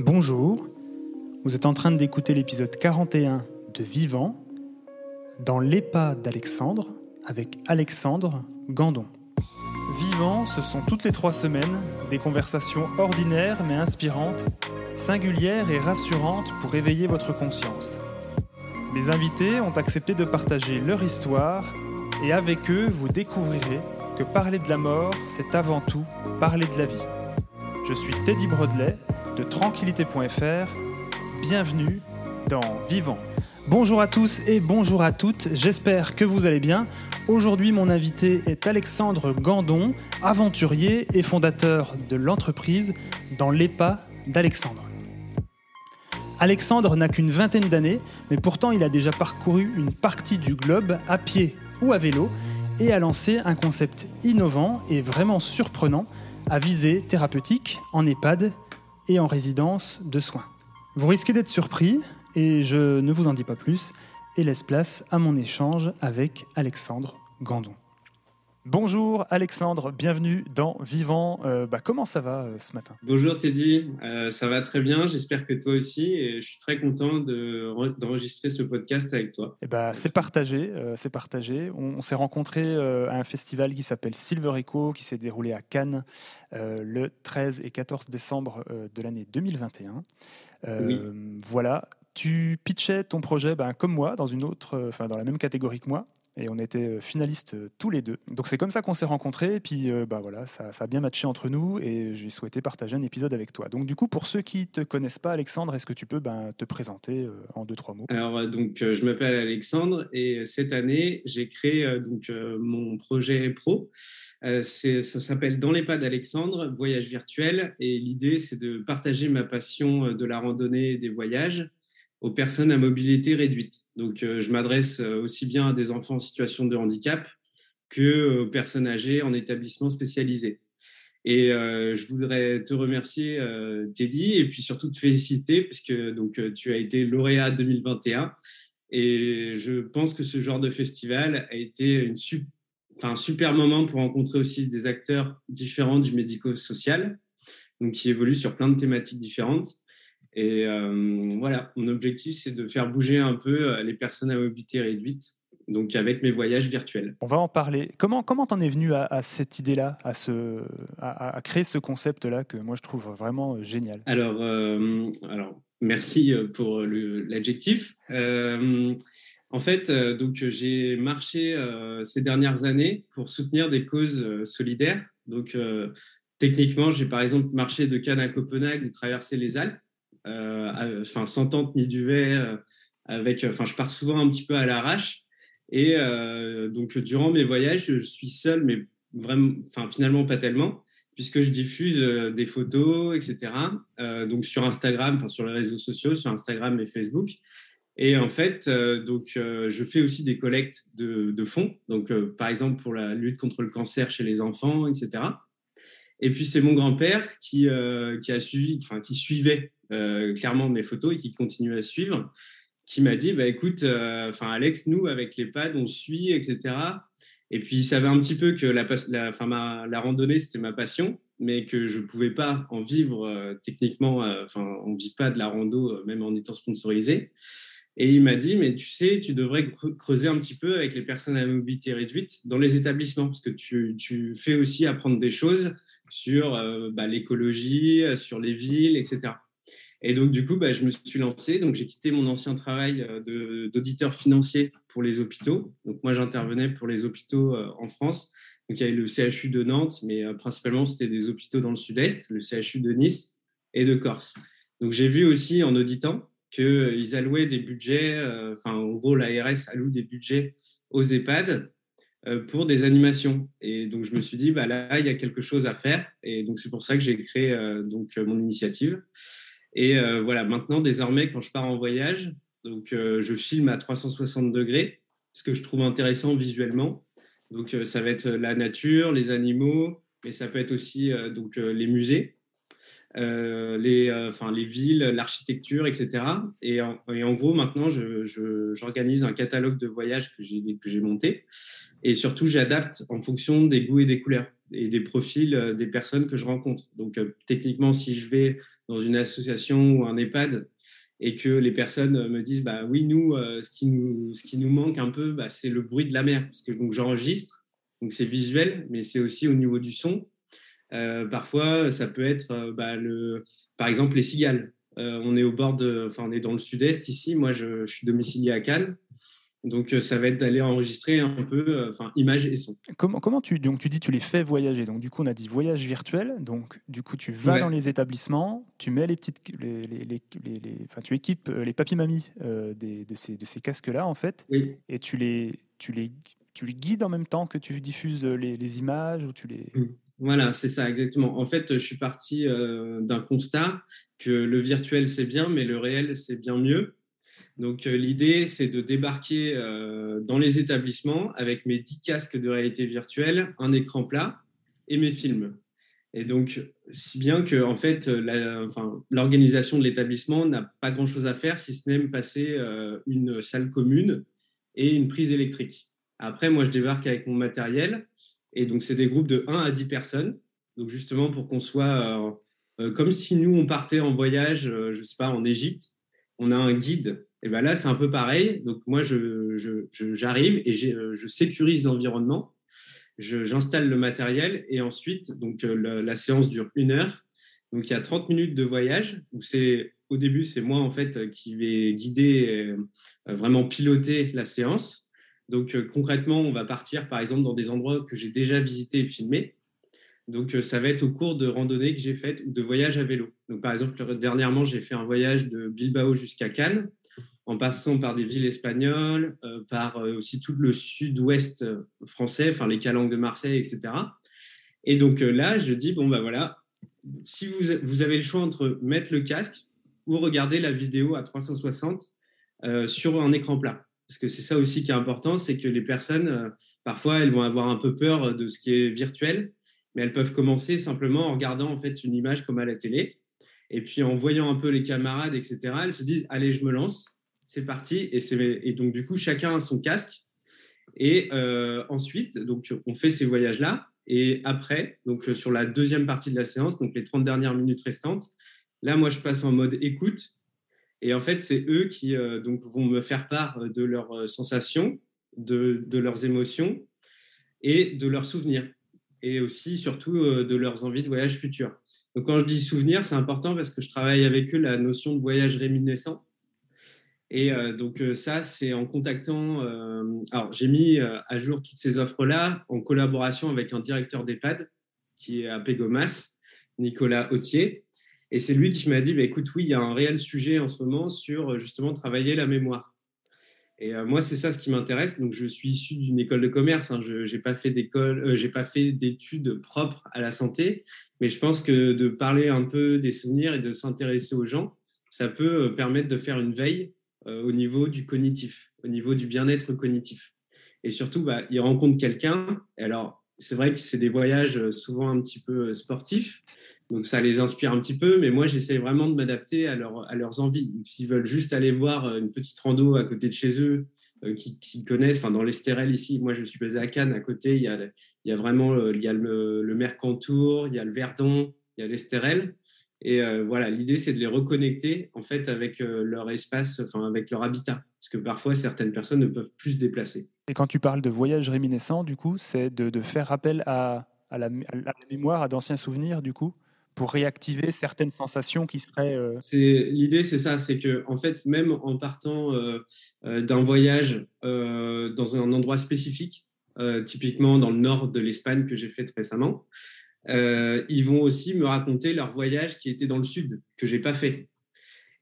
Bonjour, vous êtes en train d'écouter l'épisode 41 de Vivant dans l'EPA d'Alexandre avec Alexandre Gandon. Vivant, ce sont toutes les trois semaines des conversations ordinaires mais inspirantes, singulières et rassurantes pour éveiller votre conscience. Mes invités ont accepté de partager leur histoire et avec eux, vous découvrirez que parler de la mort, c'est avant tout parler de la vie. Je suis Teddy Brodley de tranquillité.fr. Bienvenue dans Vivant. Bonjour à tous et bonjour à toutes, j'espère que vous allez bien. Aujourd'hui, mon invité est Alexandre Gandon, aventurier et fondateur de l'entreprise dans l'EPA d'Alexandre. Alexandre n'a qu'une vingtaine d'années, mais pourtant il a déjà parcouru une partie du globe à pied ou à vélo et a lancé un concept innovant et vraiment surprenant à visée thérapeutique en EHPAD et en résidence de soins. Vous risquez d'être surpris et je ne vous en dis pas plus et laisse place à mon échange avec Alexandre Gandon. Bonjour Alexandre, bienvenue dans Vivant. Euh, bah, comment ça va euh, ce matin? Bonjour Teddy, euh, ça va très bien, j'espère que toi aussi et je suis très content d'enregistrer ce podcast avec toi. Eh bah, c'est partagé, c'est partagé. On, s'est rencontrés à un festival qui s'appelle Silver Echo qui s'est déroulé à Cannes le 13 et 14 décembre de l'année 2021. Voilà, tu pitchais ton projet ben, comme moi, dans, une autre, enfin, dans la même catégorie que moi, et on était euh, finalistes euh, tous les deux. Donc c'est comme ça qu'on s'est rencontrés et puis euh, bah voilà, ça, a bien matché entre nous et j'ai souhaité partager un épisode avec toi. Donc du coup, pour ceux qui te connaissent pas, Alexandre, est-ce que tu peux ben, te présenter en deux trois mots? Alors donc je m'appelle Alexandre et cette année j'ai créé donc mon projet pro. ça s'appelle Dans les pas d'Alexandre, voyage virtuel et l'idée c'est de partager ma passion de la randonnée et des voyages aux personnes à mobilité réduite. Donc, euh, je m'adresse euh, aussi bien à des enfants en situation de handicap que euh, aux personnes âgées en établissement spécialisé. Et je voudrais te remercier, Teddy, et puis surtout te féliciter, puisque donc, tu as été lauréat 2021. Et je pense que ce genre de festival a été un super moment pour rencontrer aussi des acteurs différents du médico-social, donc qui évoluent sur plein de thématiques différentes. Et euh, voilà, mon objectif, c'est de faire bouger un peu euh, les personnes à mobilité réduite, donc avec mes voyages virtuels. On va en parler. Comment comment t'en es venu à, cette idée-là, à, ce, à, créer ce concept-là que moi je trouve vraiment euh, génial? Alors, alors merci pour l'adjectif. en fait, donc j'ai marché ces dernières années pour soutenir des causes solidaires. Donc, techniquement, j'ai par exemple marché de Cannes à Copenhague ou traversé les Alpes. Euh, enfin sans tente ni duvet, euh, avec, enfin je pars souvent un petit peu à l'arrache. Et euh, donc durant mes voyages, je suis seul, mais vraiment, enfin finalement pas tellement, puisque je diffuse des photos, etc. donc sur Instagram, enfin sur les réseaux sociaux, sur Instagram et Facebook. Et en fait, donc, je fais aussi des collectes de, de fonds, donc par exemple pour la lutte contre le cancer chez les enfants, etc. Et puis c'est mon grand-père qui, qui a suivi, enfin qui suivait euh, clairement mes photos et qui continue à suivre, qui m'a dit bah, écoute, euh, enfin Alex, nous, avec les pads, on suit, etc. Et puis, il savait un petit peu que la, la, la randonnée, c'était ma passion, mais que je ne pouvais pas en vivre euh, techniquement. Enfin, on ne vit pas de la rando, même en étant sponsorisé. Et il m'a dit, mais tu sais, tu devrais creuser un petit peu avec les personnes à mobilité réduite dans les établissements, parce que tu, tu fais aussi apprendre des choses sur bah, l'écologie, sur les villes, etc. Et donc, du coup, bah, je me suis lancé. Donc, j'ai quitté mon ancien travail euh, d'auditeur financier pour les hôpitaux. Donc, moi, j'intervenais pour les hôpitaux euh, en France. Donc, il y avait le CHU de Nantes, mais euh, principalement, c'était des hôpitaux dans le sud-est, le CHU de Nice et de Corse. Donc, j'ai vu aussi en auditant qu'ils allouaient des budgets, enfin, en gros, l'ARS alloue des budgets aux EHPAD pour des animations. Et donc, je me suis dit, bah, là, il y a quelque chose à faire. Et donc, c'est pour ça que j'ai créé donc, mon initiative. Et euh, voilà, maintenant, désormais, quand je pars en voyage, donc, euh, je filme à 360 degrés, ce que je trouve intéressant visuellement. Donc, euh, ça va être la nature, les animaux, mais ça peut être aussi donc, les musées, les, les villes, l'architecture, etc. Et en, et en, gros, maintenant, j'organise un catalogue de voyages que j'ai monté. Et surtout, j'adapte en fonction des goûts et des couleurs. Et des profils des personnes que je rencontre. Donc, techniquement, si je vais dans une association ou un EHPAD et que les personnes me disent, bah oui, nous, ce, qui nous ce qui nous manque un peu, bah, c'est le bruit de la mer, parce que donc j'enregistre, donc c'est visuel, mais c'est aussi au niveau du son. parfois, ça peut être, bah, le, par exemple, les cigales. on est au bord de, enfin, on est dans le sud-est ici. Moi, je, je suis domicilié à Cannes. Donc, euh, ça va être d'aller enregistrer un peu, euh, enfin, images et son. Comment, comment tu, donc, tu dis tu les fais voyager. Donc, du coup, on a dit voyage virtuel. Donc, du coup, tu vas dans les établissements, tu mets les petites, les, les, les, enfin, tu équipes euh, les papy-mamies de ces, de ces casques-là, en fait, et tu les, tu, les, tu les guides en même temps que tu diffuses les, images ou tu les. Mmh. Voilà, c'est ça, exactement. En fait, je suis parti d'un constat que le virtuel, c'est bien, mais le réel, c'est bien mieux. Donc euh, l'idée, c'est de débarquer euh, dans les établissements avec mes 10 casques de réalité virtuelle, un écran plat et mes films. Et donc, si bien que en fait, l'organisation de l'établissement n'a pas grand-chose à faire, si ce n'est me passer euh, une salle commune et une prise électrique. Après, moi, je débarque avec mon matériel, et donc c'est des groupes de 1 à 10 personnes. Donc justement, pour qu'on soit comme si nous, on partait en voyage, je ne sais pas, en Égypte, on a un guide et ben là, c'est un peu pareil. Donc, moi, j'arrive et je, je sécurise l'environnement. J'installe le matériel et ensuite, donc, euh, la, séance dure une heure. Donc, il y a 30 minutes de voyage où c'est, au début, c'est moi, en fait, qui vais guider, euh, vraiment piloter la séance. Donc, euh, concrètement, on va partir, par exemple, dans des endroits que j'ai déjà visités et filmés. Donc, ça va être au cours de randonnées que j'ai faites ou de voyages à vélo. Donc, par exemple, dernièrement, j'ai fait un voyage de Bilbao jusqu'à Cannes en passant par des villes espagnoles, euh, par euh, aussi tout le sud-ouest euh, français, enfin les calanques de Marseille, etc. Et donc là, je dis, bon, ben voilà, si vous, vous, avez le choix entre mettre le casque ou regarder la vidéo à 360 sur un écran plat. Parce que c'est ça aussi qui est important, c'est que les personnes, parfois, elles vont avoir un peu peur de ce qui est virtuel, mais elles peuvent commencer simplement en regardant en fait une image comme à la télé. Et puis en voyant un peu les camarades, etc., elles se disent, allez, je me lance c'est parti. Et, donc, du coup, chacun a son casque. Et euh, ensuite, donc, on fait ces voyages-là. Et après, donc, euh, sur la deuxième partie de la séance, donc les 30 dernières minutes restantes, là, moi, je passe en mode écoute. Et en fait, c'est eux qui euh, donc, vont me faire part de leurs sensations, de, de, leurs émotions et de leurs souvenirs. Et aussi, surtout, de leurs envies de voyage futur. Donc, quand je dis souvenirs, c'est important parce que je travaille avec eux la notion de voyage réminiscent. Et euh, donc euh, ça, c'est en contactant. Euh, alors j'ai mis à jour toutes ces offres-là en collaboration avec un directeur d'EHPAD qui est à Pégomas, Nicolas Autier. Et c'est lui qui m'a dit, bah, écoute, oui, il y a un réel sujet en ce moment sur justement travailler la mémoire. Et moi, c'est ça ce qui m'intéresse. Donc, je suis issu d'une école de commerce. Hein. Je n'ai pas fait d'école, j'ai pas fait d'études propres à la santé, mais je pense que de parler un peu des souvenirs et de s'intéresser aux gens, ça peut permettre de faire une veille au niveau du cognitif, au niveau du bien-être cognitif. Et surtout, bah, ils rencontrent quelqu'un. Alors, c'est vrai que c'est des voyages euh, souvent un petit peu euh, sportifs, donc ça les inspire un petit peu, mais moi j'essaie vraiment de m'adapter à, à, leurs envies. S'ils veulent juste aller voir une petite rando à côté de chez eux, qui, connaissent, enfin dans l'Estérel ici, moi je suis basé à Cannes, à côté il y a, il y a vraiment il y a le, le Mercantour, il y a le Verdon, il y a l'Estérel. Et euh, voilà, l'idée, c'est de les reconnecter en fait avec euh, leur espace, enfin avec leur habitat, parce que parfois certaines personnes ne peuvent plus se déplacer. Et quand tu parles de voyage réminiscent, du coup, c'est de, faire appel à, à, la, mémoire, à d'anciens souvenirs, du coup, pour réactiver certaines sensations qui seraient. Euh, l'idée, c'est ça, c'est que en fait, même en partant d'un voyage dans un endroit spécifique, typiquement dans le nord de l'Espagne que j'ai fait récemment. Euh, ils vont aussi me raconter leur voyage qui était dans le sud, que j'ai pas fait.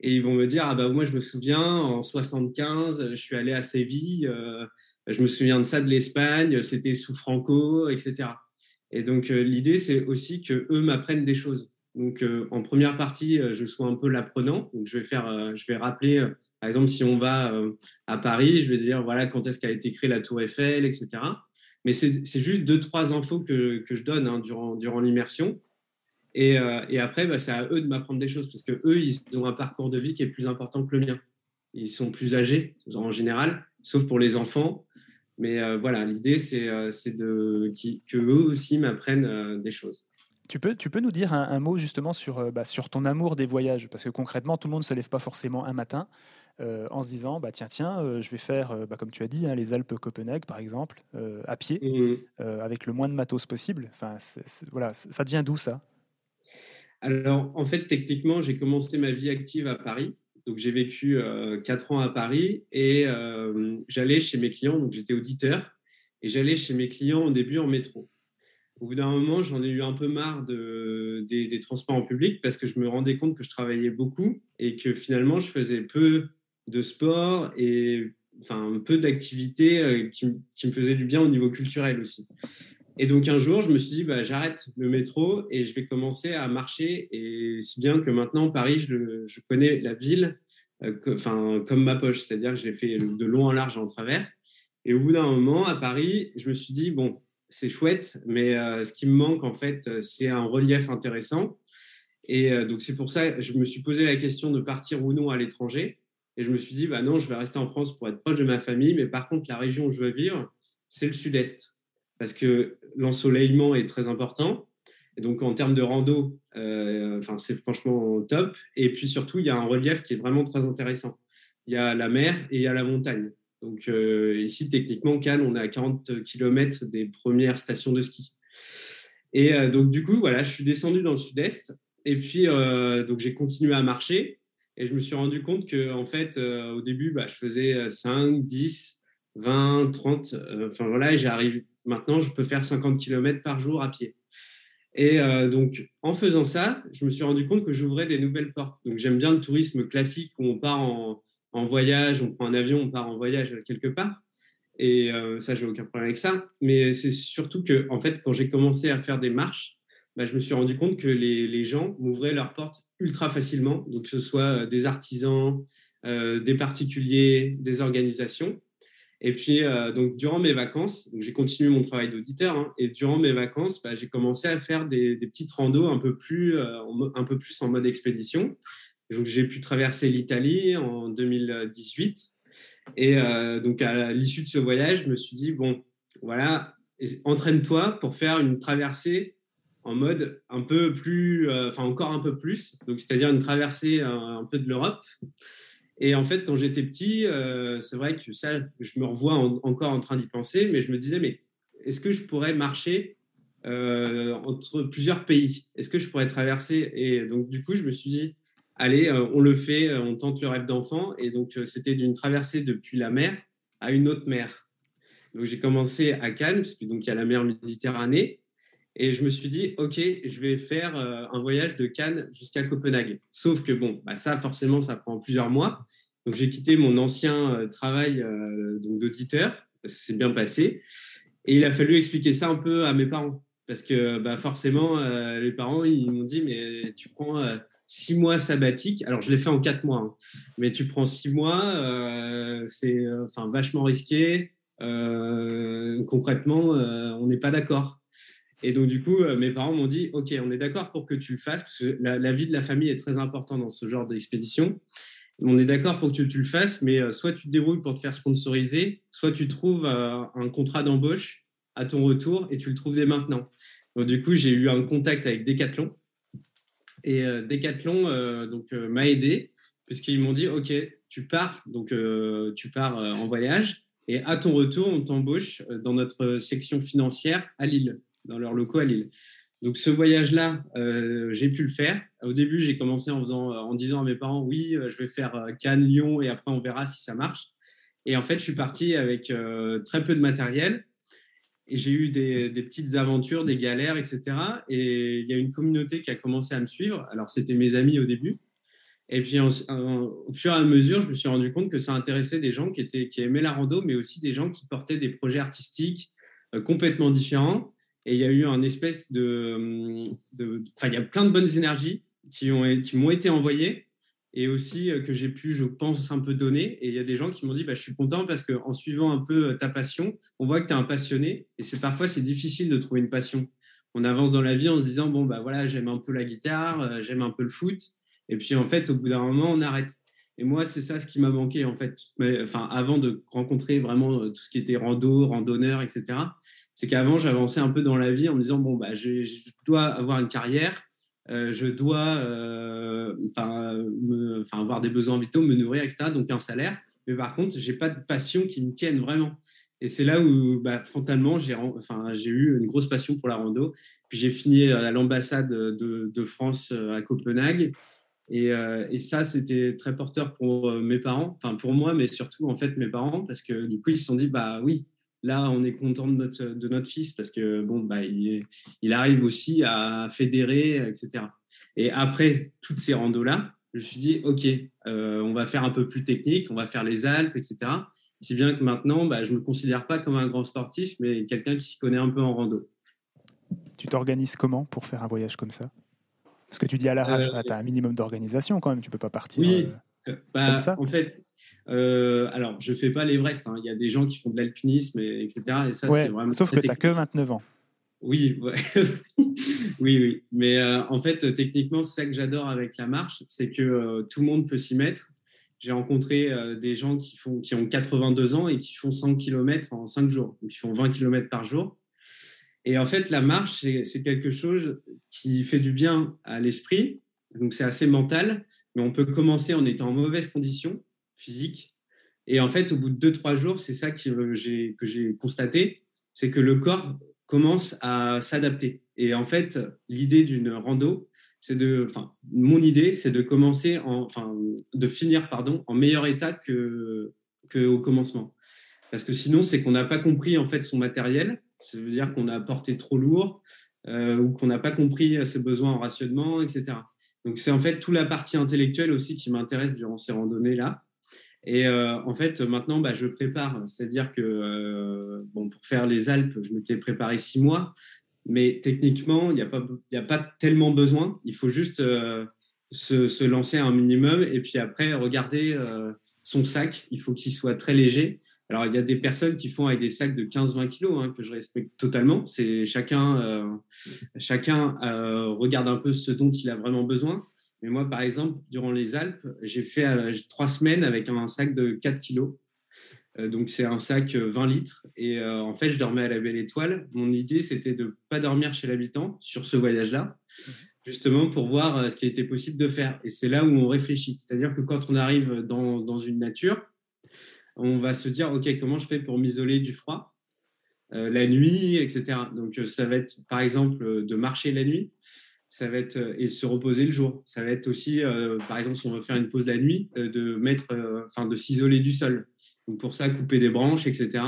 Et ils vont me dire, ah bah moi je me souviens, en 75, je suis allé à Séville, euh, je me souviens de ça de l'Espagne, c'était sous Franco, etc. Et donc euh, l'idée, c'est aussi que eux m'apprennent des choses. Donc en première partie, je sois un peu l'apprenant. Donc je vais faire, je vais rappeler, par exemple, si on va à Paris, je vais dire voilà quand est-ce qu'a été créée la Tour Eiffel, etc. Mais c'est juste deux, trois infos que, je donne hein, durant, durant l'immersion. Et, euh, après, bah, c'est à eux de m'apprendre des choses parce que eux, ils ont un parcours de vie qui est plus important que le mien. Ils sont plus âgés en général, sauf pour les enfants. Mais voilà, l'idée, c'est de, que eux aussi m'apprennent des choses. Tu peux, tu peux nous dire un, mot justement sur, bah, sur ton amour des voyages? Parce que concrètement, tout le monde ne se lève pas forcément un matin. Euh, en se disant bah tiens tiens euh, je vais faire euh, bah, comme tu as dit hein, les Alpes Copenhague par exemple à pied mmh. avec le moins de matos possible. Enfin voilà ça devient d'où ça. Alors en fait techniquement j'ai commencé ma vie active à Paris. Donc j'ai vécu quatre ans à Paris et j'allais chez mes clients. Donc j'étais auditeur et j'allais chez mes clients au début en métro. Au bout d'un moment, j'en ai eu un peu marre de, des, des, transports en public parce que je me rendais compte que je travaillais beaucoup et que finalement, je faisais peu de sport et enfin, peu d'activités euh, qui, me faisaient du bien au niveau culturel aussi. Et donc un jour, je me suis dit, bah, j'arrête le métro et je vais commencer à marcher. Et si bien que maintenant, Paris, je, connais la ville euh, enfin, comme ma poche, c'est-à-dire que j'ai fait de long en large en travers. Et au bout d'un moment, à Paris, je me suis dit, bon, c'est chouette, mais euh, ce qui me manque, en fait, c'est un relief intéressant. Et donc c'est pour ça que je me suis posé la question de partir ou non à l'étranger. Et je me suis dit, bah non, je vais rester en France pour être proche de ma famille. Mais par contre, la région où je veux vivre, c'est le sud-est. Parce que l'ensoleillement est très important. Et donc, en termes de rando, euh, enfin, c'est franchement top. Et puis surtout, il y a un relief qui est vraiment très intéressant. Il y a la mer et il y a la montagne. Donc, euh, ici, techniquement, Cannes, on est à 40 km des premières stations de ski. Et euh, donc, du coup, voilà, je suis descendu dans le sud-est. Et puis, donc, j'ai continué à marcher. Et je me suis rendu compte que, en fait, euh, au début, bah, je faisais 5, 10, 20, 30. enfin voilà, et j'arrive. Maintenant, je peux faire 50 km par jour à pied. Et euh, donc, en faisant ça, je me suis rendu compte que j'ouvrais des nouvelles portes. Donc, j'aime bien le tourisme classique où on part en, en, voyage, on prend un avion, on part en voyage quelque part. Et euh, ça, j'ai aucun problème avec ça. Mais c'est surtout que, en fait, quand j'ai commencé à faire des marches, bah, je me suis rendu compte que les, les gens m'ouvraient leurs portes ultra facilement, donc que ce soit euh, des artisans, euh, des particuliers, des organisations. Et puis, euh, donc, durant mes vacances, j'ai continué mon travail d'auditeur, hein, et durant mes vacances, bah, j'ai commencé à faire des, petites randos un peu, plus, un peu plus en mode expédition. J'ai pu traverser l'Italie en 2018. Et donc, à l'issue de ce voyage, je me suis dit, bon, voilà, entraîne-toi pour faire une traversée en mode un peu plus, euh, enfin encore un peu plus, donc c'est-à-dire une traversée euh, un, peu de l'Europe. Et en fait, quand j'étais petit, euh, c'est vrai que ça, je me revois encore en train d'y penser, mais je me disais, mais est-ce que je pourrais marcher entre plusieurs pays? Est-ce que je pourrais traverser? Et donc, du coup, je me suis dit, allez, on le fait, on tente le rêve d'enfant. Et donc, c'était d'une traversée depuis la mer à une autre mer. Donc, j'ai commencé à Cannes, parce qu'il y a la mer Méditerranée. Et je me suis dit, OK, je vais faire euh, un voyage de Cannes jusqu'à Copenhague. Sauf que, bon, bah, ça, forcément, ça prend plusieurs mois. Donc, j'ai quitté mon ancien euh, travail euh, d'auditeur. C'est bien passé. Et il a fallu expliquer ça un peu à mes parents. Parce que, bah, forcément, les parents, ils m'ont dit, mais tu prends six mois sabbatiques. Alors, je l'ai fait en quatre mois. Hein. Mais tu prends six mois, c'est enfin vachement risqué. concrètement, on n'est pas d'accord. Et donc, du coup, euh, mes parents m'ont dit Ok, on est d'accord pour que tu le fasses, parce que la, vie de la famille est très importante dans ce genre d'expédition. On est d'accord pour que tu, le fasses, mais euh, soit tu te débrouilles pour te faire sponsoriser, soit tu trouves euh, un contrat d'embauche à ton retour et tu le trouves dès maintenant. Donc, du coup, j'ai eu un contact avec Decathlon. Et Decathlon donc, m'a aidé, puisqu'ils m'ont dit Ok, tu pars, donc tu pars en voyage, et à ton retour, on t'embauche dans notre section financière à Lille dans leurs locaux à Lille. Donc ce voyage-là, euh, j'ai pu le faire. Au début, j'ai commencé en, disant à mes parents, oui, euh, je vais faire euh, Cannes, Lyon, et après on verra si ça marche. Et en fait, je suis parti avec très peu de matériel. Et j'ai eu des, petites aventures, des galères, etc. Et il y a une communauté qui a commencé à me suivre. Alors, c'était mes amis au début. Et puis, au fur et à mesure, je me suis rendu compte que ça intéressait des gens qui, étaient, qui aimaient la rando, mais aussi des gens qui portaient des projets artistiques complètement différents et il y a eu un espèce de. Enfin, il y a plein de bonnes énergies qui m'ont été envoyées et aussi euh, que j'ai pu, je pense, un peu donner. Et il y a des gens qui m'ont dit bah, Je suis content parce qu'en suivant un peu euh, ta passion, on voit que tu es un passionné. Et c'est parfois, c'est difficile de trouver une passion. On avance dans la vie en se disant Bon, bah voilà, j'aime un peu la guitare, euh, j'aime un peu le foot. Et puis, en fait, au bout d'un moment, on arrête. Et moi, c'est ça ce qui m'a manqué, en fait, enfin, avant de rencontrer vraiment tout ce qui était rando, randonneur, etc. C'est qu'avant, j'avançais un peu dans la vie en me disant, bon, bah, je, je dois avoir une carrière, je dois enfin, avoir des besoins vitaux, me nourrir, etc. Donc un salaire. Mais par contre, j'ai pas de passion qui me tienne vraiment. Et c'est là où, bah, frontalement, j'ai enfin, eu une grosse passion pour la rando. Puis j'ai fini à l'ambassade de, France à Copenhague. Et, et ça, c'était très porteur pour mes parents, enfin pour moi, mais surtout en fait mes parents, parce que du coup, ils se sont dit, bah oui, là, on est content de notre, de notre fils parce que bon, bah, il, il arrive aussi à fédérer, etc. Et après toutes ces randos-là, je me suis dit, OK, euh, on va faire un peu plus technique, on va faire les Alpes, etc. Si bien que maintenant, bah, je ne me considère pas comme un grand sportif, mais quelqu'un qui s'y connaît un peu en rando. Tu t'organises comment pour faire un voyage comme ça? Parce que tu dis à l'arrache, euh, tu as un minimum d'organisation quand même, tu ne peux pas partir oui, euh, bah, comme ça. En fait, alors, je ne fais pas l'Everest. Hein. Il y a des gens qui font de l'alpinisme, etc. Et ça, c'est vraiment sauf que tu n'as que 29 ans. Oui, oui, oui. Mais euh, en fait, techniquement, c'est ça que j'adore avec la marche, c'est que euh, tout le monde peut s'y mettre. J'ai rencontré euh, des gens qui, font, qui ont 82 ans et qui font 100 km en 5 jours, donc ils font 20 km par jour. Et en fait, la marche, c'est quelque chose qui fait du bien à l'esprit, donc c'est assez mental, mais on peut commencer en étant en mauvaise condition physique. Et en fait, au bout de 2-3 jours, c'est ça que j'ai constaté, c'est que le corps commence à s'adapter. Et en fait, l'idée d'une rando, c'est de, enfin, mon idée, c'est de commencer, en, enfin, de finir, pardon, en meilleur état que, que au commencement. Parce que sinon, c'est qu'on n'a pas compris en fait son matériel. Ça veut dire qu'on a porté trop lourd euh, ou qu'on n'a pas compris ses besoins en rationnement, etc. Donc c'est en fait toute la partie intellectuelle aussi qui m'intéresse durant ces randonnées là. Et euh, en fait, maintenant, bah, je prépare. C'est-à-dire que euh, bon, pour faire les Alpes, je m'étais préparé six mois. Mais techniquement, il n'y a, pas, tellement besoin. Il faut juste euh, se, lancer un minimum et puis après, regarder son sac. Il faut qu'il soit très léger. Alors, il y a des personnes qui font avec des sacs de 15-20 kilos, hein, que je respecte totalement. C'est chacun, chacun regarde un peu ce dont il a vraiment besoin. Mais moi, par exemple, durant les Alpes, j'ai fait euh, trois semaines avec un sac de 4 kilos. Euh, donc, c'est un sac 20 euh, litres. Et en fait, je dormais à la Belle Étoile. Mon idée, c'était de ne pas dormir chez l'habitant sur ce voyage-là, justement pour voir ce qui était possible de faire. Et c'est là où on réfléchit. C'est-à-dire que quand on arrive dans, dans, une nature, on va se dire, OK, comment je fais pour m'isoler du froid la nuit, etc. Donc, ça va être, par exemple, de marcher la nuit ça va être euh, et se reposer le jour. Ça va être aussi, euh, par exemple, si on veut faire une pause la nuit, euh, de mettre, enfin, de s'isoler du sol. Donc pour ça, couper des branches, etc.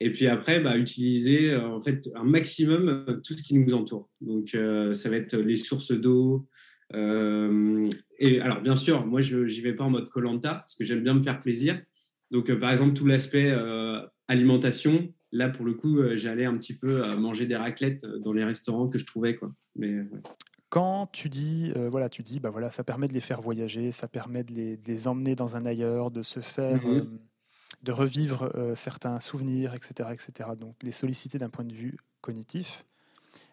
Et puis après, bah, utiliser en fait un maximum tout ce qui nous entoure. Donc ça va être les sources d'eau. et alors bien sûr, moi je n'y vais pas en mode Colanta parce que j'aime bien me faire plaisir. Donc par exemple tout l'aspect alimentation, là pour le coup, j'allais un petit peu manger des raclettes dans les restaurants que je trouvais quoi. Mais quand tu dis, euh, voilà, tu dis, bah voilà, ça permet de les faire voyager, ça permet de les, emmener dans un ailleurs, de se faire, mhm. euh, de revivre euh, certains souvenirs, etc., etc. Donc les solliciter d'un point de vue cognitif.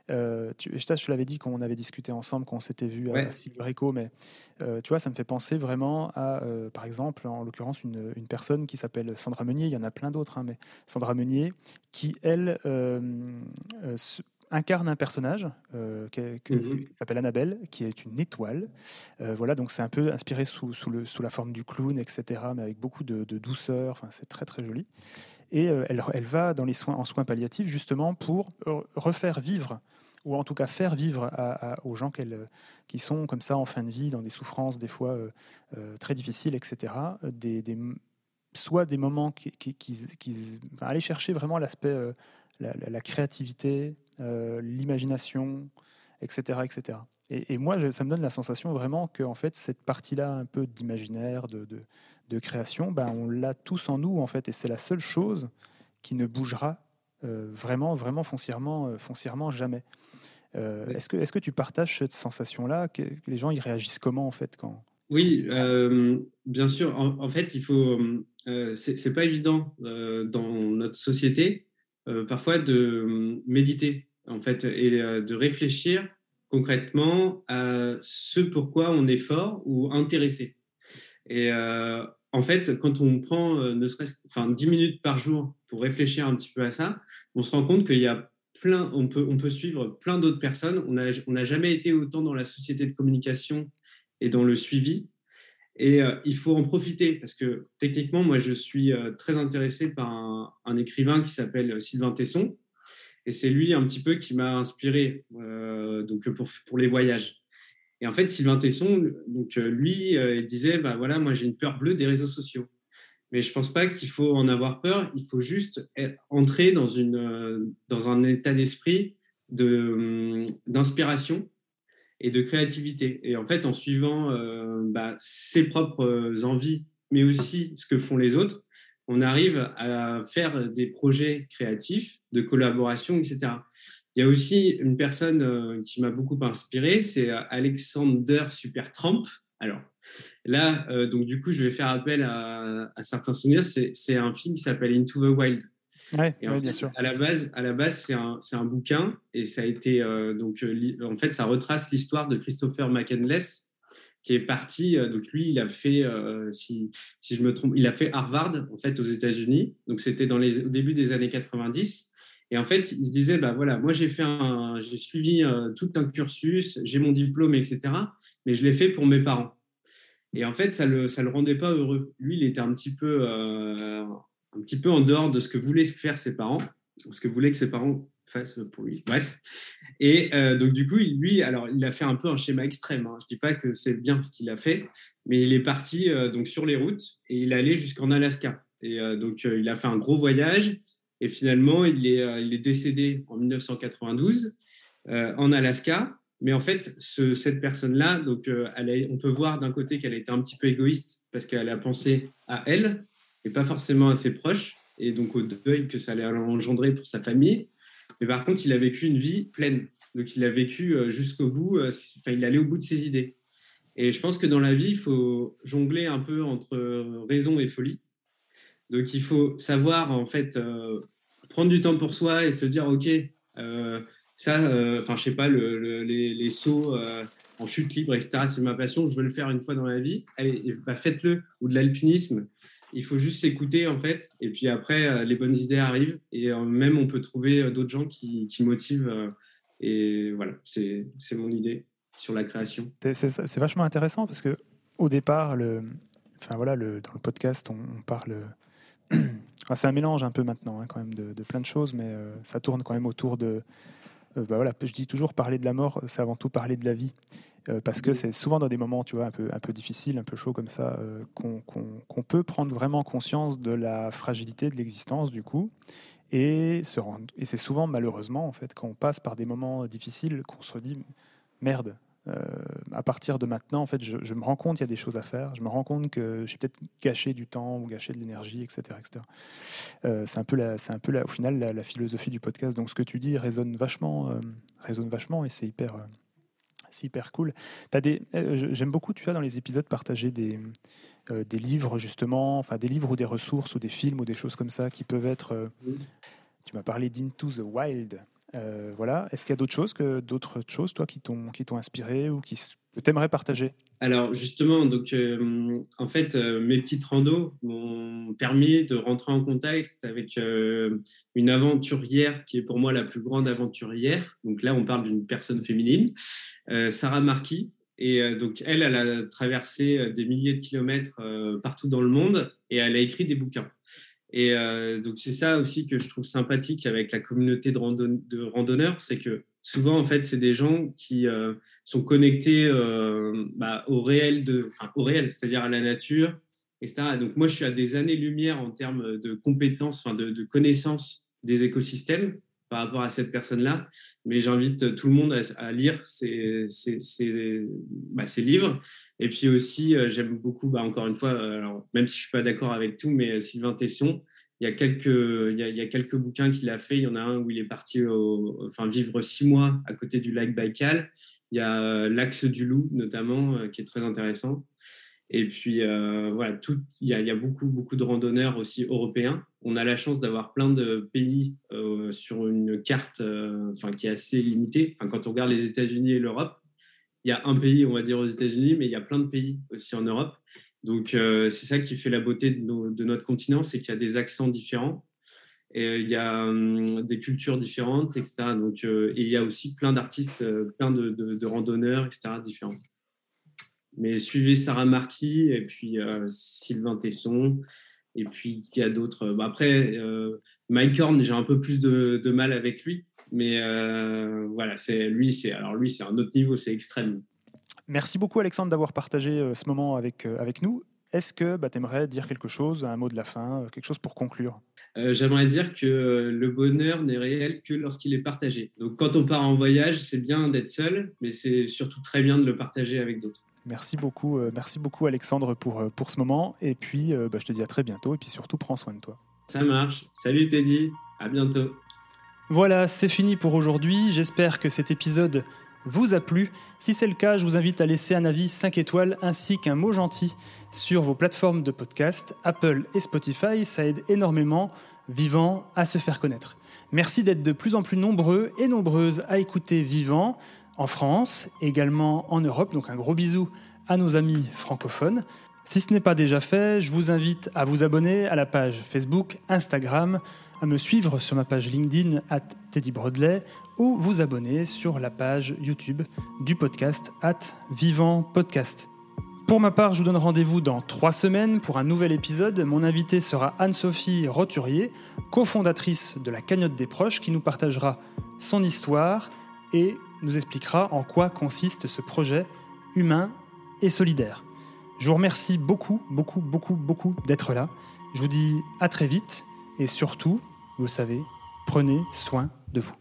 tu, je, je l'avais dit quand on avait discuté ensemble, quand on s'était vu à Silverico, mais tu vois, ça me fait penser vraiment à, par exemple, en l'occurrence, une, une, personne qui s'appelle Sandra Meunier, il y en a plein d'autres, hein, mais Sandra Meunier, qui, elle, incarne un personnage euh, mhm. qui, s'appelle Annabelle, qui est une étoile. Euh, voilà, donc c'est un peu inspiré sous, sous, le, sous, la forme du clown, etc., mais avec beaucoup de, douceur. Enfin, c'est très très joli. Et euh, elle, elle, va dans les soins en soins palliatifs justement pour refaire vivre ou en tout cas faire vivre aux gens qui sont comme ça en fin de vie, dans des souffrances des fois très difficiles, etc., des, soit des moments qui, qui, qui, aller chercher vraiment l'aspect, la, la, créativité, euh, l'imagination, etc. etc. Et, moi, ça me donne la sensation vraiment que en fait, cette partie-là, un peu d'imaginaire, de, de, création, ben, on l'a tous en nous, en fait, et c'est la seule chose qui ne bougera euh, vraiment, vraiment foncièrement, euh, foncièrement jamais. Est-ce que, est que tu partages cette sensation-là que, Les gens, ils réagissent comment, en fait, quand... Oui, bien sûr. En, fait, il faut. c'est pas évident dans notre société parfois de méditer en fait, et euh, de réfléchir concrètement à ce pourquoi on est fort ou intéressé. Et en fait, quand on prend ne serait-ce enfin, 10 minutes par jour pour réfléchir un petit peu à ça, on se rend compte qu'il y a plein, on peut, on peut suivre plein d'autres personnes. On n'a on jamais été autant dans la société de communication et dans le suivi. Et il faut en profiter parce que techniquement, moi, je suis très intéressé par un écrivain qui s'appelle Sylvain Tesson. Et c'est lui un petit peu qui m'a inspiré donc pour, pour les voyages. Et en fait, Sylvain Tesson, donc, euh, lui, euh, il disait, bah, voilà, moi j'ai une peur bleue des réseaux sociaux. Mais je ne pense pas qu'il faut en avoir peur, il faut juste entrer dans, une, euh, dans un état d'esprit hum, d'inspiration et de créativité. Et en fait, en suivant bah, ses propres envies, mais aussi ce que font les autres, on arrive à faire des projets créatifs, de collaboration, etc. Il y a aussi une personne euh, qui m'a beaucoup inspiré, c'est euh, Alexander Supertramp. Alors là, euh, donc du coup, je vais faire appel à, certains souvenirs. C'est un film qui s'appelle Into the Wild. Ouais, bien sûr. À la base, à la base, c'est un, un, bouquin et ça a été donc en fait, ça retrace l'histoire de Christopher McCandless qui est parti. donc lui, il a fait, si, si, je me trompe, il a fait Harvard en fait aux États-Unis. Donc c'était dans les au début des années 90. Et en fait, il se disait, bah voilà, moi j'ai fait un, j'ai suivi euh, tout un cursus, j'ai mon diplôme, etc. Mais je l'ai fait pour mes parents. Et en fait, ça le, ça le rendait pas heureux. Lui, il était un petit peu, euh, un petit peu en dehors de ce que voulaient faire ses parents, ce que voulaient que ses parents fassent pour lui. Bref. Et euh, donc du coup, lui, alors il a fait un peu un schéma extrême. Hein. Je dis pas que c'est bien ce qu'il a fait, mais il est parti donc sur les routes et il allait jusqu'en Alaska. Et donc il a fait un gros voyage. Et finalement, il est, euh, il est décédé en 1992 euh, en Alaska. Mais en fait, ce, cette personne-là, donc, euh, on peut voir d'un côté qu'elle a été un petit peu égoïste parce qu'elle a pensé à elle et pas forcément à ses proches, et donc au deuil que ça allait engendrer pour sa famille. Mais par contre, il a vécu une vie pleine. Donc, il a vécu jusqu'au bout, enfin, il allait au bout de ses idées. Et je pense que dans la vie, il faut jongler un peu entre raison et folie. Donc, il faut savoir, en fait, prendre du temps pour soi et se dire, OK, euh, ça, euh, enfin, je sais pas, les, sauts euh, en chute libre, etc., c'est ma passion, je veux le faire une fois dans la vie. Allez, bah, faites-le. Ou de l'alpinisme. Il faut juste s'écouter, en fait. Et puis après, les bonnes idées arrivent. Et même, on peut trouver d'autres gens qui, motivent. et voilà, c'est mon idée sur la création. C'est vachement intéressant parce que au départ, le, enfin voilà, le, dans le podcast, on, parle c'est un mélange un peu maintenant, hein, quand même, de, plein de choses, mais euh, ça tourne quand même autour de. Euh, bah voilà, je dis toujours parler de la mort, c'est avant tout parler de la vie, euh, parce que c'est souvent dans des moments, tu vois, un peu, un peu difficiles, un peu chauds comme ça, qu'on peut prendre vraiment conscience de la fragilité de l'existence, du coup, et se rendre. Et c'est souvent, malheureusement, en fait, quand on passe par des moments difficiles, qu'on se dit merde, euh, à partir de maintenant, en fait, je, me rends compte qu'il y a des choses à faire. Je me rends compte que j'ai peut-être gâché du temps ou gâché de l'énergie, etc. etc. Euh, c'est un peu, la, c'est un peu la, au final la, philosophie du podcast. Donc, ce que tu dis résonne vachement, euh, résonne vachement et c'est hyper, c'est hyper cool. T'as des, j'aime beaucoup, tu as dans les épisodes partager des, des livres justement, enfin des livres ou des ressources ou des films ou des choses comme ça qui peuvent être. Tu m'as parlé d'Into the Wild. Euh, voilà. Est-ce qu'il y a d'autres choses que d'autres choses, toi, qui t'ont qui t'ont inspiré ou qui t'aimerais partager? Alors justement, donc euh, en fait, euh, mes petites randos m'ont permis de rentrer en contact avec une aventurière qui est pour moi la plus grande aventurière. Donc là, on parle d'une personne féminine, Sarah Marquis. Et donc elle, elle a traversé des milliers de kilomètres partout dans le monde et elle a écrit des bouquins. Et euh, donc, c'est ça aussi que je trouve sympathique avec la communauté de, randonneurs, c'est que souvent, en fait, c'est des gens qui euh, sont connectés euh, bah, au réel, de, au réel, c'est-à-dire à la nature, etc. Donc, moi, je suis à des années-lumière en termes de compétences, enfin, de, connaissances des écosystèmes par rapport à cette personne-là. Mais j'invite tout le monde à, lire ces, bah, ces, livres. Et puis aussi, j'aime beaucoup, bah, encore une fois, alors, même si je ne suis pas d'accord avec tout, mais Sylvain Tesson, il y a quelques, il y a, quelques bouquins qu'il a fait. Il y en a un où il est parti enfin, vivre six mois à côté du lac Baïkal. Il y a l'Axe du Loup, notamment, qui est très intéressant. Et puis, voilà, tout, il, y a, beaucoup, beaucoup de randonneurs aussi européens on a la chance d'avoir plein de pays euh, sur une carte euh, qui est assez limitée. Enfin, quand on regarde les États-Unis et l'Europe, il y a un pays, on va dire, aux États-Unis, mais il y a plein de pays aussi en Europe. Donc, c'est ça qui fait la beauté de, notre continent, c'est qu'il y a des accents différents. Et il y a hum, des cultures différentes, etc. Donc, et il y a aussi plein d'artistes, plein de, randonneurs, etc. différents. Mais suivez Sarah Marquis et puis Sylvain Tesson. Et puis, il y a d'autres. Bah, après, Mike Horn, j'ai un peu plus de, mal avec lui. Mais euh, voilà, c'est lui, c'est alors lui, c'est un autre niveau, c'est extrême. Merci beaucoup Alexandre d'avoir partagé euh, ce moment avec, euh, avec nous. Est-ce que bah, tu aimerais dire quelque chose, un mot de la fin, quelque chose pour conclure? J'aimerais dire que le bonheur n'est réel que lorsqu'il est partagé. Donc quand on part en voyage, c'est bien d'être seul, mais c'est surtout très bien de le partager avec d'autres. Merci beaucoup, merci beaucoup Alexandre pour, pour ce moment. Et puis bah, je te dis à très bientôt. Et puis surtout, prends soin de toi. Ça marche. Salut Teddy. À bientôt. Voilà, c'est fini pour aujourd'hui. J'espère que cet épisode vous a plu. Si c'est le cas, je vous invite à laisser un avis 5 étoiles ainsi qu'un mot gentil sur vos plateformes de podcast, Apple et Spotify. Ça aide énormément Vivant à se faire connaître. Merci d'être de plus en plus nombreux et nombreuses à écouter Vivant en France, également en Europe. Donc un gros bisou à nos amis francophones. Si ce n'est pas déjà fait, je vous invite à vous abonner à la page Facebook, Instagram, à me suivre sur ma page LinkedIn at Teddy Brodley ou vous abonner sur la page YouTube du podcast at Vivant Podcast. Pour ma part, je vous donne rendez-vous dans trois semaines pour un nouvel épisode. Mon invité sera Anne-Sophie Roturier, cofondatrice de la Cagnotte des Proches, qui nous partagera son histoire et nous expliquera en quoi consiste ce projet humain et solidaire. Je vous remercie beaucoup, beaucoup, beaucoup, beaucoup d'être là. Je vous dis à très vite et surtout, vous savez, prenez soin de vous.